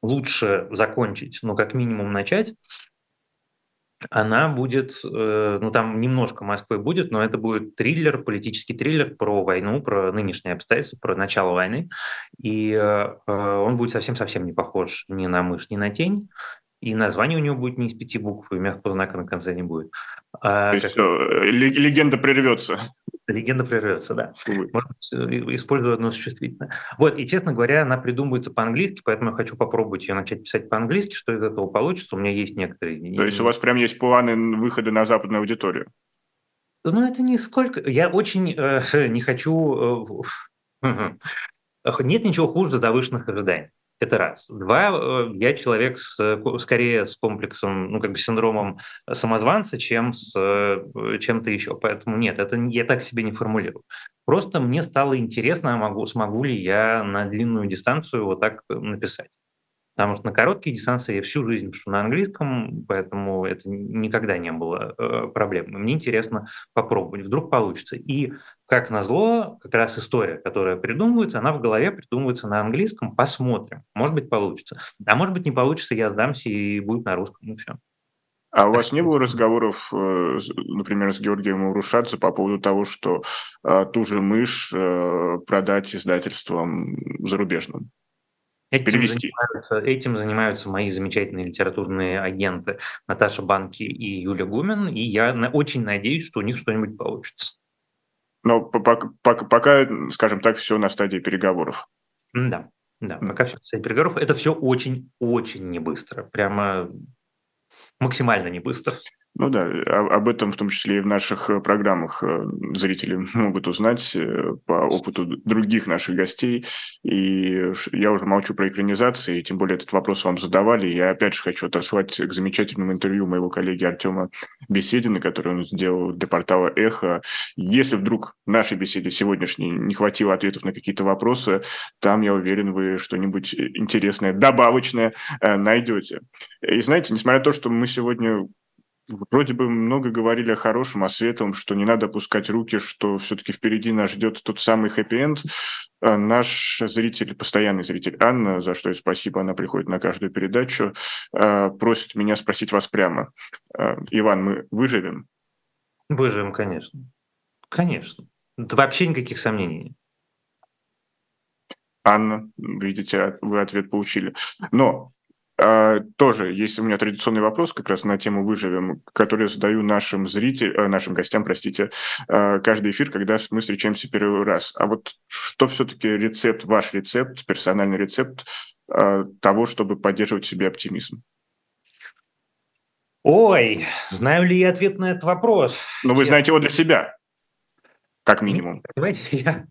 лучше закончить, ну, как минимум начать, она будет, э, ну там немножко Москвы будет, но это будет триллер, политический триллер про войну, про нынешние обстоятельства, про начало войны. И э, он будет совсем-совсем не похож ни на мышь, ни на тень. И название у него будет не из пяти букв, и мягкого знака на конце не будет. А, То есть как... все, э, легенда прервется. Легенда прервется, да. Может использую одно существительное. Вот, и, честно говоря, она придумывается по-английски, поэтому я хочу попробовать ее начать писать по-английски, что из этого получится. У меня есть некоторые... То есть у вас прям есть планы выхода на западную аудиторию? Ну, это не сколько... Я очень э, *laughs* не хочу... Э, *laughs* нет ничего хуже завышенных ожиданий. Это раз. Два, э, я человек с, скорее с комплексом, ну, как бы синдромом самозванца, чем с э, чем-то еще. Поэтому нет, это я так себе не формулирую. Просто мне стало интересно, а могу, смогу ли я на длинную дистанцию вот так написать. Потому что на короткие дистанции я всю жизнь пишу на английском, поэтому это никогда не было э, проблемой. Мне интересно попробовать, вдруг получится. И как назло, как раз история, которая придумывается, она в голове придумывается на английском. Посмотрим. Может быть, получится. А может быть, не получится, я сдамся и будет на русском, и все. А у вас не было разговоров, э, например, с Георгием Урушадзе по поводу того, что э, ту же мышь э, продать издательствам зарубежным? Этим перевести. Занимаются, этим занимаются мои замечательные литературные агенты Наташа Банки и Юля Гумен, и я очень надеюсь, что у них что-нибудь получится. Но пока, пока, скажем так, все на стадии переговоров. Да, да, пока все на стадии переговоров. Это все очень-очень не быстро. Прямо максимально не быстро. Ну да, об этом в том числе и в наших э, программах э, зрители *laughs* могут узнать э, по опыту других наших гостей. И я уже молчу про экранизации, тем более этот вопрос вам задавали. Я опять же хочу отослать к замечательному интервью моего коллеги Артема Беседина, который он сделал для портала «Эхо». Если вдруг нашей беседе сегодняшней не хватило ответов на какие-то вопросы, там, я уверен, вы что-нибудь интересное, добавочное найдете. И знаете, несмотря на то, что мы сегодня Вроде бы много говорили о хорошем, о светлом, что не надо опускать руки, что все-таки впереди нас ждет тот самый хэппи-энд. А наш зритель, постоянный зритель Анна, за что и спасибо, она приходит на каждую передачу, а, просит меня спросить вас прямо. А, Иван, мы выживем? Выживем, конечно. Конечно. Это вообще никаких сомнений нет. Анна, видите, вы ответ получили. Но а, тоже есть у меня традиционный вопрос как раз на тему «Выживем», который я задаю нашим зрителям, э, нашим гостям, простите, а, каждый эфир, когда мы встречаемся первый раз. А вот что все-таки рецепт, ваш рецепт, персональный рецепт а, того, чтобы поддерживать в себе оптимизм? Ой, знаю ли я ответ на этот вопрос? Ну, вы знаете его для себя, как минимум. Понимаете, я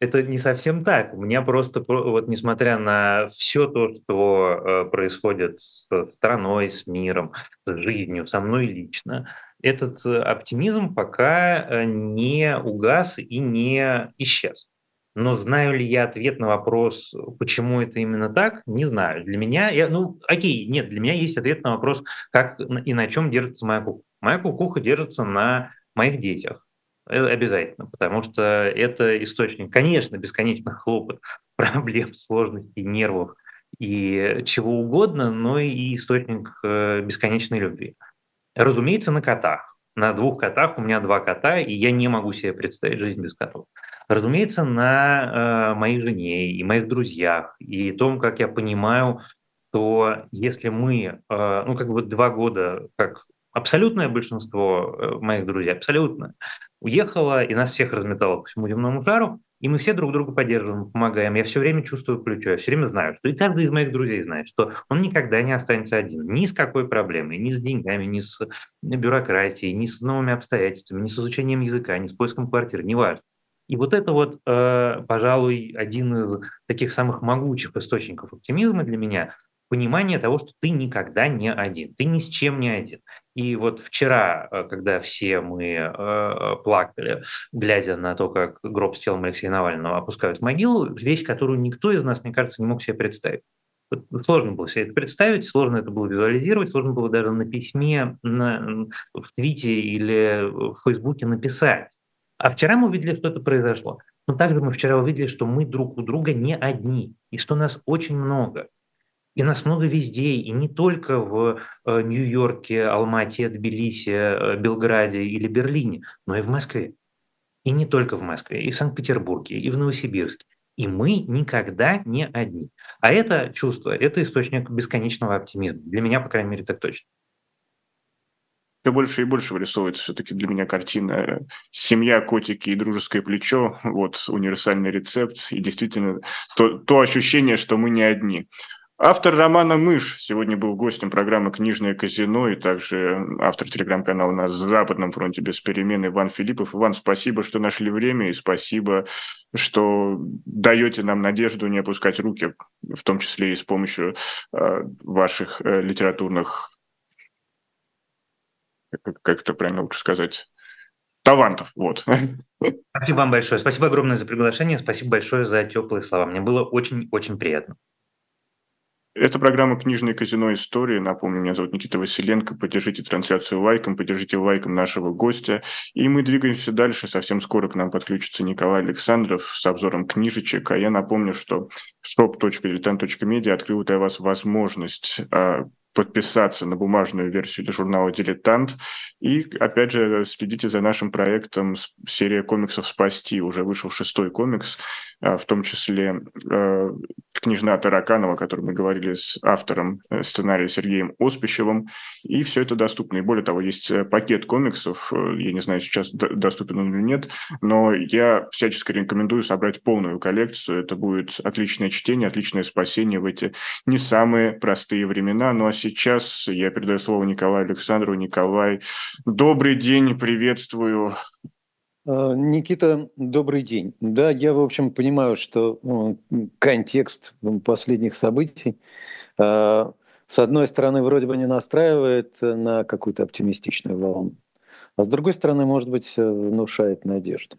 это не совсем так. У меня просто, вот несмотря на все то, что э, происходит с страной, с миром, с жизнью, со мной лично, этот э, оптимизм пока э, не угас и не исчез. Но знаю ли я ответ на вопрос, почему это именно так, не знаю. Для меня, я, ну, окей, нет, для меня есть ответ на вопрос, как и на чем держится моя кукуха. Моя кукуха держится на моих детях обязательно, потому что это источник, конечно, бесконечных хлопот, *laughs* проблем, сложностей, нервов и чего угодно, но и источник э, бесконечной любви. Разумеется, на котах. На двух котах, у меня два кота, и я не могу себе представить жизнь без котов. Разумеется, на э, моей жене и моих друзьях, и том, как я понимаю, что если мы, э, ну, как бы два года, как абсолютное большинство э, моих друзей, абсолютно, уехало и нас всех разметало по всему земному шару, и мы все друг друга поддерживаем, помогаем. Я все время чувствую плечо, я все время знаю, что и каждый из моих друзей знает, что он никогда не останется один. Ни с какой проблемой, ни с деньгами, ни с бюрократией, ни с новыми обстоятельствами, ни с изучением языка, ни с поиском квартиры, неважно. И вот это вот, э, пожалуй, один из таких самых могучих источников оптимизма для меня, понимание того, что ты никогда не один, ты ни с чем не один. И вот вчера, э, когда все мы э, плакали, глядя на то, как гроб с телом Алексея Навального опускают в могилу, вещь, которую никто из нас, мне кажется, не мог себе представить. Сложно было себе это представить, сложно это было визуализировать, сложно было даже на письме, на, в твите или в Фейсбуке написать. А вчера мы увидели, что это произошло. Но также мы вчера увидели, что мы друг у друга не одни, и что нас очень много. И нас много везде, и не только в э, Нью-Йорке, Алмате, Тбилиси, э, Белграде или Берлине, но и в Москве. И не только в Москве, и в Санкт-Петербурге, и в Новосибирске. И мы никогда не одни. А это чувство, это источник бесконечного оптимизма. Для меня, по крайней мере, так точно. Все больше и больше вырисовывается все-таки для меня картина «Семья, котики и дружеское плечо». Вот универсальный рецепт. И действительно то, то ощущение, что мы не одни. Автор романа «Мышь» сегодня был гостем программы «Книжное казино» и также автор телеграм-канала на Западном фронте без перемен Иван Филиппов. Иван, спасибо, что нашли время и спасибо, что даете нам надежду не опускать руки, в том числе и с помощью э, ваших э, литературных, как, это правильно лучше сказать, талантов. Вот. Спасибо вам большое. Спасибо огромное за приглашение. Спасибо большое за теплые слова. Мне было очень-очень приятно. Это программа «Книжное казино. Истории». Напомню, меня зовут Никита Василенко. Поддержите трансляцию лайком, поддержите лайком нашего гостя. И мы двигаемся дальше. Совсем скоро к нам подключится Николай Александров с обзором книжечек. А я напомню, что shop.diletant.media открыл для вас возможность а, подписаться на бумажную версию журнала «Дилетант». И, опять же, следите за нашим проектом «Серия комиксов «Спасти». Уже вышел шестой комикс, в том числе а, «Княжна Тараканова», о которой мы говорили с автором э, сценария Сергеем Оспищевым. И все это доступно. И более того, есть э, пакет комиксов, э, я не знаю, сейчас доступен он или нет, но я всячески рекомендую собрать полную коллекцию. Это будет отличное чтение, отличное спасение в эти не самые простые времена. Ну а сейчас я передаю слово Николаю Александру. Николай, добрый день, приветствую. А, Никита, добрый день. Да, я, в общем, понимаю, что ну, контекст последних событий, а, с одной стороны, вроде бы не настраивает на какую-то оптимистичную волну, а с другой стороны, может быть, внушает надежду.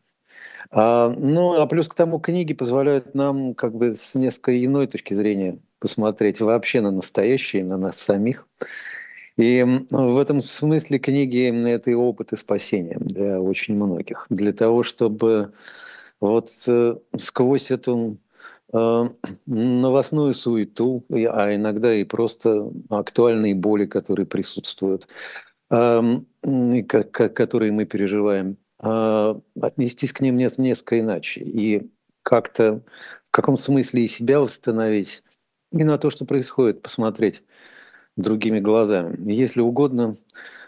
А, ну, а плюс к тому, книги позволяют нам как бы с несколько иной точки зрения посмотреть вообще на настоящее, на нас самих. И в этом смысле книги – это и опыт и спасение для очень многих. Для того, чтобы вот э, сквозь эту э, новостную суету, а иногда и просто актуальные боли, которые присутствуют, эм, которые мы переживаем, э, отнестись к ним несколько иначе и как-то в каком смысле и себя восстановить, и на то, что происходит, посмотреть другими глазами. Если угодно,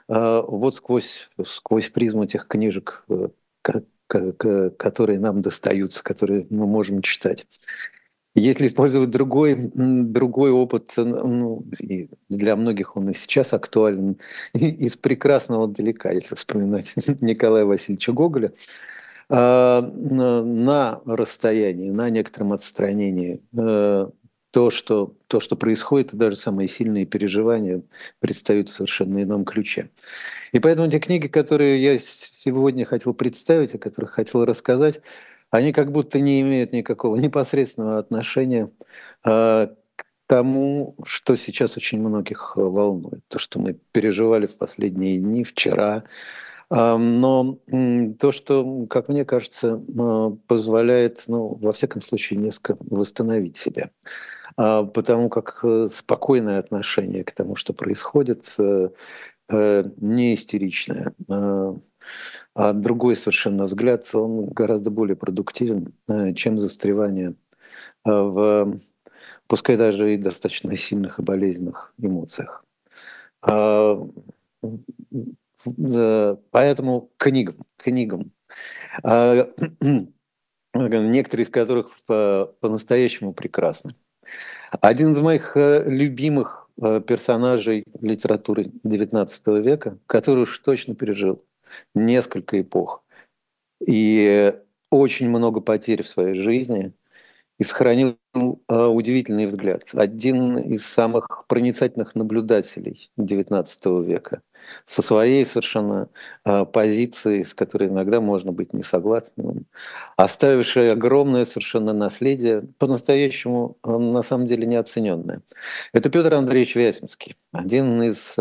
а, вот сквозь, сквозь призму тех книжек, э, которые нам достаются, которые мы можем читать. Если использовать другой, другой опыт, ну, и для многих он и сейчас актуален, *laughs* из прекрасного далека, если вспоминать *laughs* Николая Васильевича Гоголя, а, на расстоянии, на некотором отстранении э, то, что, то, что происходит, и даже самые сильные переживания предстают в совершенно ином ключе. И поэтому те книги, которые я сегодня хотел представить, о которых хотел рассказать, они как будто не имеют никакого *laughs* непосредственного отношения э, к тому, что сейчас очень многих волнует, то, что мы переживали в последние дни, вчера, но то, что, как мне кажется, а, позволяет, ну, во всяком случае, несколько восстановить себя. А, потому как э, спокойное отношение к тому, что происходит, э, э, не истеричное, а, а другой совершенно взгляд, он гораздо более продуктивен, чем застревание в, пускай даже и достаточно сильных и болезненных эмоциях. Поэтому книгам, книгам. *clears throat* Некоторые из которых по-настоящему прекрасны. Один из моих э, любимых э, персонажей литературы XIX века, который уж точно пережил несколько эпох и очень много потерь в своей жизни – и сохранил а, удивительный взгляд. Один из самых проницательных наблюдателей XIX века со своей совершенно а, позицией, с которой иногда можно быть не согласным, оставивший огромное совершенно наследие, по-настоящему а, на самом деле неоцененное. Это Петр Андреевич Вяземский, один из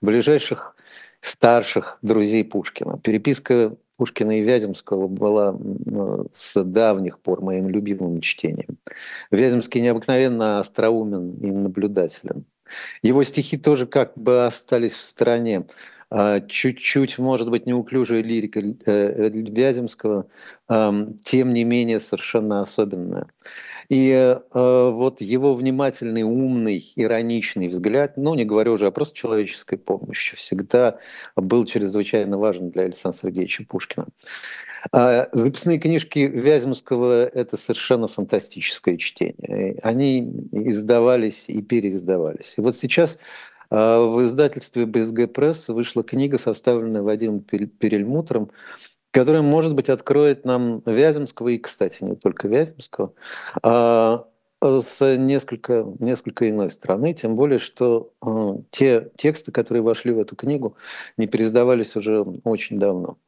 ближайших старших друзей Пушкина. Переписка Пушкина и Вяземского была с давних пор моим любимым чтением. Вяземский необыкновенно остроумен и наблюдателен. Его стихи тоже как бы остались в стороне. А, чуть-чуть, может быть, неуклюжая лирика э, Вяземского, тем не менее совершенно особенная. И э, вот его внимательный, умный, ироничный взгляд, ну, не говорю уже о просто человеческой помощи, всегда был чрезвычайно важен для Александра Сергеевича Пушкина. А записные книжки Вяземского – это совершенно фантастическое чтение. Они издавались и переиздавались. И вот сейчас в издательстве БСГ Пресс вышла книга, составленная Вадимом Перельмутром, которая, может быть, откроет нам Вяземского, и, кстати, не только Вяземского, а с несколько, несколько иной стороны, тем более, что те тексты, которые вошли в эту книгу, не переиздавались уже очень давно.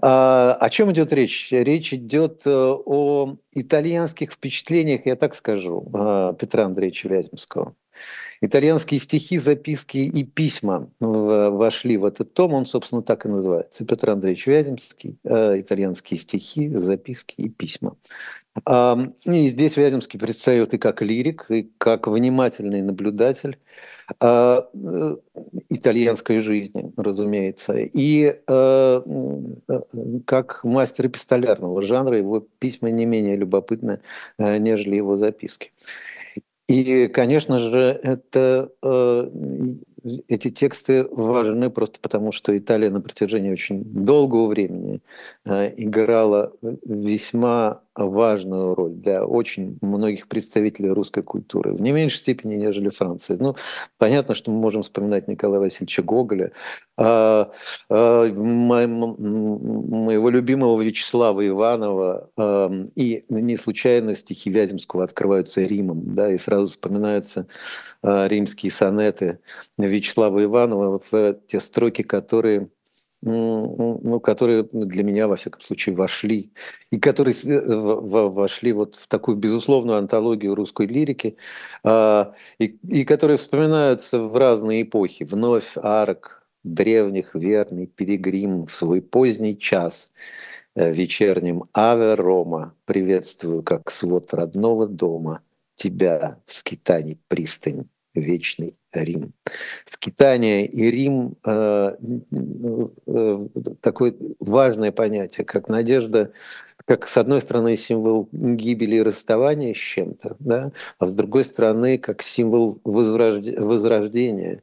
А, о чем идет речь? Речь идет э, о итальянских впечатлениях, я так скажу, Петра Андреевича Вяземского. Итальянские стихи, записки и письма вошли в этот том, он, собственно, так и называется. Петр Андреевич Вяземский, э, итальянские стихи, записки и письма. И здесь Вяземский предстает и как лирик, и как внимательный наблюдатель э, итальянской жизни, разумеется, и э, как мастер эпистолярного жанра, его письма не менее любопытны, нежели его записки. И, конечно же, это, э, эти тексты важны просто потому, что Италия на протяжении очень долгого времени э, играла весьма важную роль для очень многих представителей русской культуры, в не меньшей степени, нежели Франция. Ну, понятно, что мы можем вспоминать Николая Васильевича Гоголя, а, а, моего любимого Вячеслава Иванова, а, и не случайно стихи Вяземского открываются Римом, да, и сразу вспоминаются а, римские сонеты Вячеслава Иванова, вот те строки, которые ну, которые для меня, во всяком случае, вошли, и которые вошли вот в такую безусловную антологию русской лирики, а, и, и которые вспоминаются в разные эпохи. Вновь арк древних, верный пилигрим в свой поздний час э, вечерним Аве Рома приветствую, как свод родного дома, тебя, скитаний пристань вечный Рим. Скитание и Рим э, э, такое важное понятие, как надежда, как с одной стороны символ гибели и расставания с чем-то, да, а с другой стороны как символ возрождения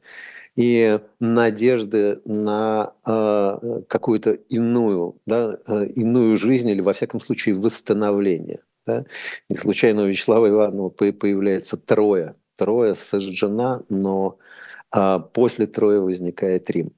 и надежды на э, какую-то иную, да, э, иную жизнь или, во всяком случае, восстановление. Да? Не случайно у Вячеслава Иванова появляется трое Троя сожжена, но а, после Троя возникает Рим.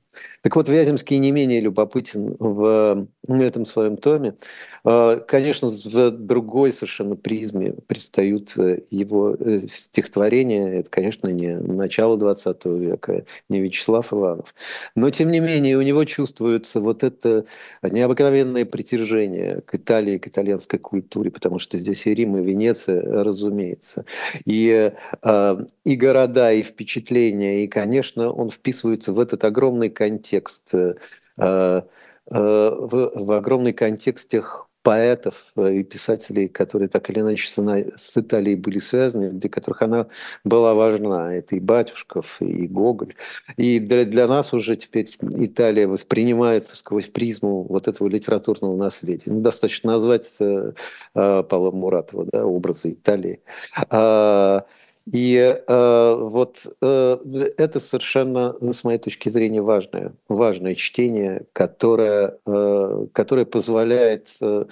Так вот, Вяземский не менее любопытен в этом своем томе. А, конечно, в другой совершенно призме предстают э, его э, стихотворения. Это, конечно, не начало XX века, не Вячеслав Иванов. Но, тем не менее, у него чувствуется вот это необыкновенное притяжение к Италии, к итальянской культуре, потому что здесь и Рим, и Венеция, разумеется. И, а, и города, и впечатления, и, конечно, он вписывается в этот огромный контекст э, э, в, в огромный контекст тех поэтов и писателей, которые так или иначе с Италией были связаны, для которых она была важна. Это и Батюшков, и Гоголь. И для, для нас уже теперь Италия воспринимается сквозь призму вот этого литературного наследия. Ну, достаточно назвать э, Павла Муратова, да, образы Италии. А, и э, вот э, это совершенно, с моей точки зрения, важное, важное чтение, которое, э, которое позволяет э,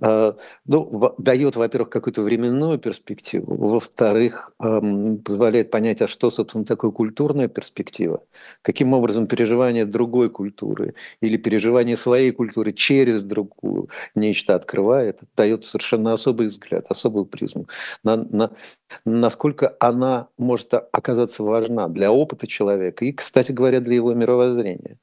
ну, дает, во-первых, какую-то временную перспективу, во-вторых, позволяет понять, а что, собственно, такое культурная перспектива, каким образом переживание другой культуры или переживание своей культуры через другую нечто открывает, дает совершенно особый взгляд, особую призму, на, на, насколько она может оказаться важна для опыта человека и, кстати говоря, для его мировоззрения.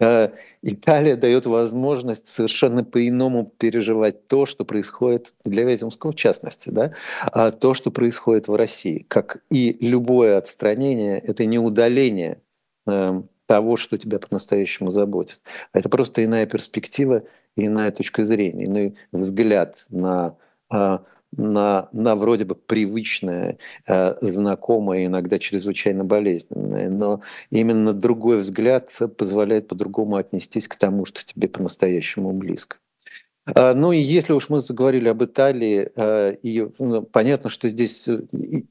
Э, Италия дает возможность совершенно по-иному переживать то, что происходит для Вяземского в частности, да, а то, что происходит в России. Как и любое отстранение, это не удаление эм, того, что тебя по-настоящему заботит. Это просто иная перспектива, иная точка зрения, иной взгляд на а, на, на вроде бы привычное, э, знакомое, иногда чрезвычайно болезненное, но именно другой взгляд позволяет по-другому отнестись к тому, что тебе по-настоящему близко. А, ну и если уж мы заговорили об Италии, а, и ну, понятно, что здесь э,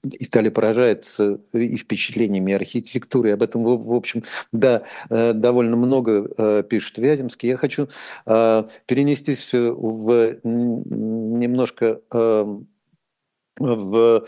Италия поражает э, и впечатлениями, и архитектурой. Об этом, в общем, да, э, довольно много пишет Вяземский. Я хочу а, перенестись в немножко в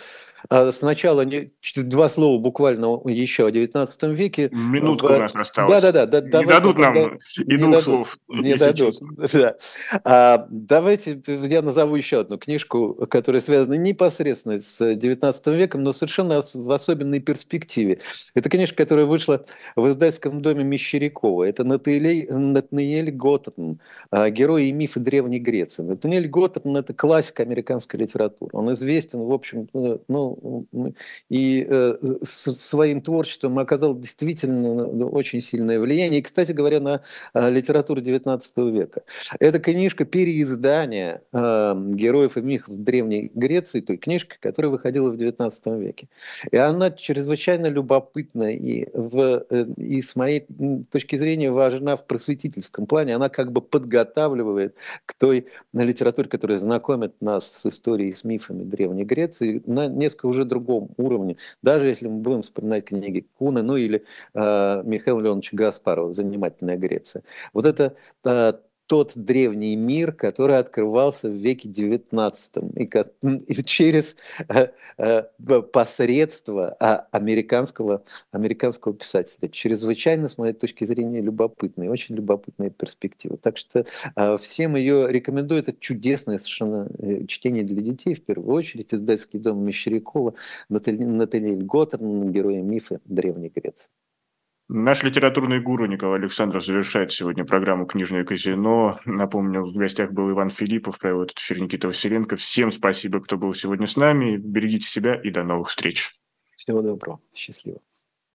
а сначала не, два слова буквально еще о 19 веке. Минутку в... у нас осталось. Да-да-да. Да, не дадут нам да, и двух дадут, слов. Не дадут. *laughs* Да. А, давайте я назову еще одну книжку, которая связана непосредственно с 19 веком, но совершенно в особенной перспективе. Это книжка, которая вышла в издательском доме Мещерякова. Это Натаниэль, Натаниэль Готтон, «Герои и мифы Древней Греции». Натаниэль Готтон – это классик американской литературы. Он известен известен, в общем, э, ну, и э, своим творчеством оказал действительно ну, очень сильное влияние. И, кстати говоря, на литературу XIX века. Это книжка переиздания героев и мифов Древней Греции, той книжки, которая выходила в XIX веке. И она чрезвычайно любопытна и, в, и с моей точки зрения важна в просветительском плане. Она как бы подготавливает к той литературе, которая знакомит нас с историей, с мифами Древней Греции на несколько уже другом уровне. Даже если мы будем вспоминать книги Куна, ну или э, Михаила Леоновича Гаспарова «Занимательная Греция». Вот это э, тот древний мир, который открывался в веке XIX и, и через э, э, посредство а, американского, американского писателя. Чрезвычайно, с моей точки зрения, любопытная, очень любопытная перспектива. Так что э, всем ее рекомендую. Это чудесное совершенно чтение для детей, в первую очередь, издательский дом Мещерякова, Наталья Готтерн, герои мифа Древней Греции. Наш литературный гуру Николай Александров завершает сегодня программу «Книжное казино». Напомню, в гостях был Иван Филиппов, провел этот эфир Никита Василенко. Всем спасибо, кто был сегодня с нами. Берегите себя и до новых встреч. Всего доброго. Счастливо.